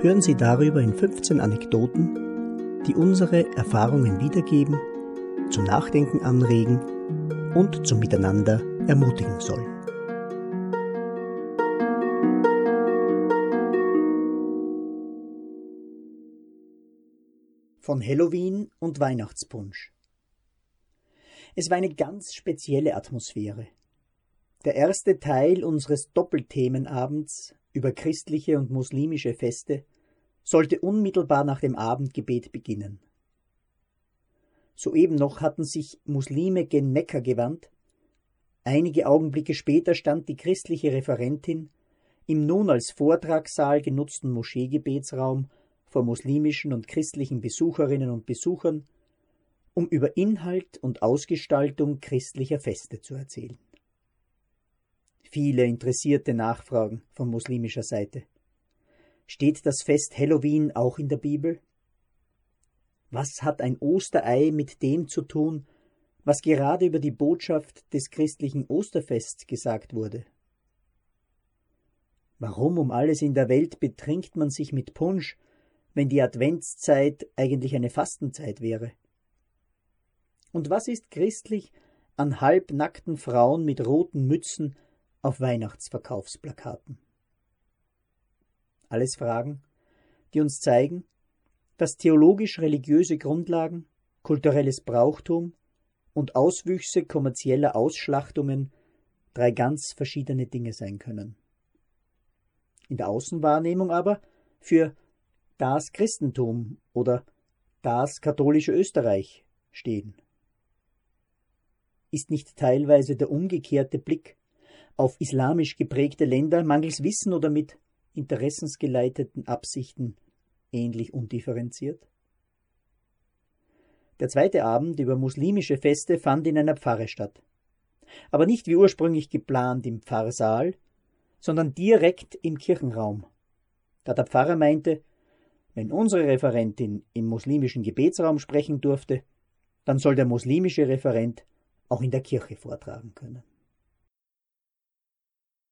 hören Sie darüber in 15 Anekdoten, die unsere Erfahrungen wiedergeben, zum Nachdenken anregen und zum Miteinander ermutigen sollen. Von Halloween und Weihnachtspunsch. Es war eine ganz spezielle Atmosphäre. Der erste Teil unseres Doppelthemenabends über christliche und muslimische Feste sollte unmittelbar nach dem Abendgebet beginnen. Soeben noch hatten sich Muslime gen Mekka gewandt. Einige Augenblicke später stand die christliche Referentin im nun als Vortragssaal genutzten Moscheegebetsraum vor muslimischen und christlichen Besucherinnen und Besuchern, um über Inhalt und Ausgestaltung christlicher Feste zu erzählen. Viele interessierte Nachfragen von muslimischer Seite. Steht das Fest Halloween auch in der Bibel? Was hat ein Osterei mit dem zu tun, was gerade über die Botschaft des christlichen Osterfests gesagt wurde? Warum um alles in der Welt betrinkt man sich mit Punsch, wenn die Adventszeit eigentlich eine Fastenzeit wäre? Und was ist christlich an halbnackten Frauen mit roten Mützen auf Weihnachtsverkaufsplakaten? Alles Fragen, die uns zeigen, dass theologisch-religiöse Grundlagen, kulturelles Brauchtum und Auswüchse kommerzieller Ausschlachtungen drei ganz verschiedene Dinge sein können. In der Außenwahrnehmung aber für das Christentum oder das katholische Österreich stehen. Ist nicht teilweise der umgekehrte Blick auf islamisch geprägte Länder mangels Wissen oder mit interessensgeleiteten Absichten ähnlich undifferenziert? Der zweite Abend über muslimische Feste fand in einer Pfarre statt. Aber nicht wie ursprünglich geplant im Pfarrsaal, sondern direkt im Kirchenraum. Da der Pfarrer meinte, wenn unsere Referentin im muslimischen Gebetsraum sprechen durfte, dann soll der muslimische Referent auch in der Kirche vortragen können.